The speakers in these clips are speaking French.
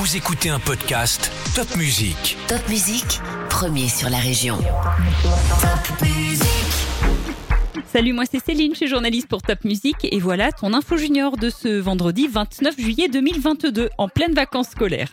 Vous écoutez un podcast Top Music. Top Musique, premier sur la région. Top Musique. Salut, moi c'est Céline, je suis journaliste pour Top Music et voilà ton info junior de ce vendredi 29 juillet 2022 en pleine vacances scolaires.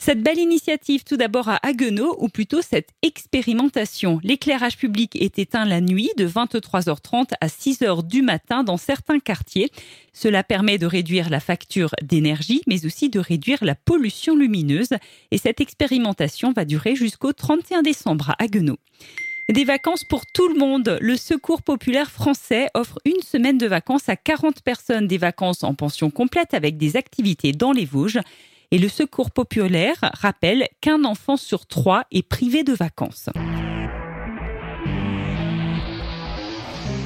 Cette belle initiative tout d'abord à Haguenau, ou plutôt cette expérimentation. L'éclairage public est éteint la nuit de 23h30 à 6h du matin dans certains quartiers. Cela permet de réduire la facture d'énergie, mais aussi de réduire la pollution lumineuse. Et cette expérimentation va durer jusqu'au 31 décembre à Haguenau. Des vacances pour tout le monde. Le Secours populaire français offre une semaine de vacances à 40 personnes, des vacances en pension complète avec des activités dans les Vosges. Et le Secours populaire rappelle qu'un enfant sur trois est privé de vacances.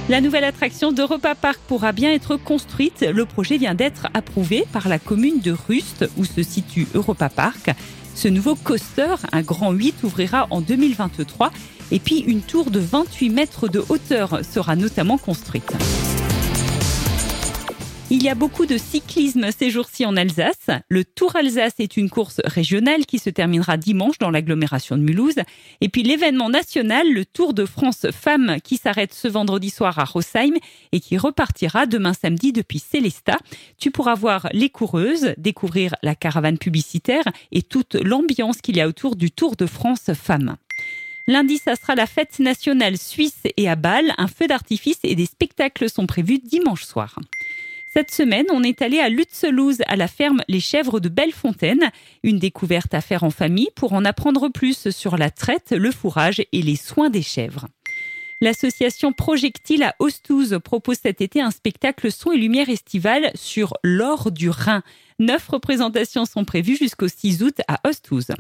La nouvelle attraction d'Europa Park pourra bien être construite. Le projet vient d'être approuvé par la commune de Rust, où se situe Europa Park. Ce nouveau coaster, un grand 8, ouvrira en 2023. Et puis une tour de 28 mètres de hauteur sera notamment construite. Il y a beaucoup de cyclisme ces jours-ci en Alsace. Le Tour Alsace est une course régionale qui se terminera dimanche dans l'agglomération de Mulhouse. Et puis l'événement national, le Tour de France Femmes, qui s'arrête ce vendredi soir à Rosheim et qui repartira demain samedi depuis Célestat. Tu pourras voir les coureuses, découvrir la caravane publicitaire et toute l'ambiance qu'il y a autour du Tour de France Femmes. Lundi, ça sera la fête nationale suisse et à Bâle. Un feu d'artifice et des spectacles sont prévus dimanche soir. Cette semaine, on est allé à Lutzelouse, à la ferme Les Chèvres de Bellefontaine. Une découverte à faire en famille pour en apprendre plus sur la traite, le fourrage et les soins des chèvres. L'association Projectile à Ostouze propose cet été un spectacle son et lumière estival sur l'or du Rhin. Neuf représentations sont prévues jusqu'au 6 août à Ostouze.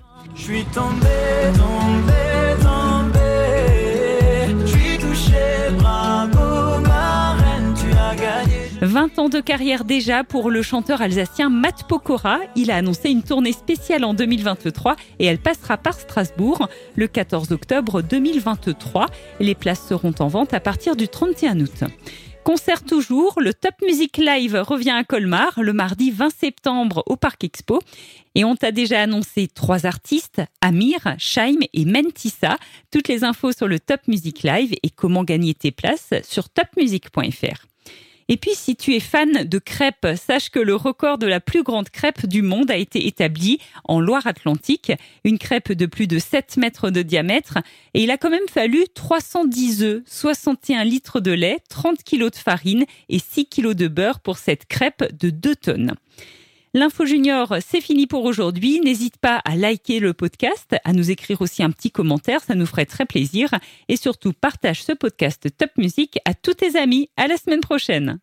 20 ans de carrière déjà pour le chanteur alsacien Matt Pokora. Il a annoncé une tournée spéciale en 2023 et elle passera par Strasbourg le 14 octobre 2023. Les places seront en vente à partir du 31 août. Concert toujours, le Top Music Live revient à Colmar le mardi 20 septembre au Parc Expo. Et on t'a déjà annoncé trois artistes, Amir, Shaim et Mentissa. Toutes les infos sur le Top Music Live et comment gagner tes places sur topmusic.fr. Et puis, si tu es fan de crêpes, sache que le record de la plus grande crêpe du monde a été établi en Loire-Atlantique. Une crêpe de plus de 7 mètres de diamètre. Et il a quand même fallu 310 œufs, 61 litres de lait, 30 kilos de farine et 6 kilos de beurre pour cette crêpe de 2 tonnes. L'info junior, c'est fini pour aujourd'hui. N'hésite pas à liker le podcast, à nous écrire aussi un petit commentaire, ça nous ferait très plaisir. Et surtout, partage ce podcast Top Music à tous tes amis. À la semaine prochaine.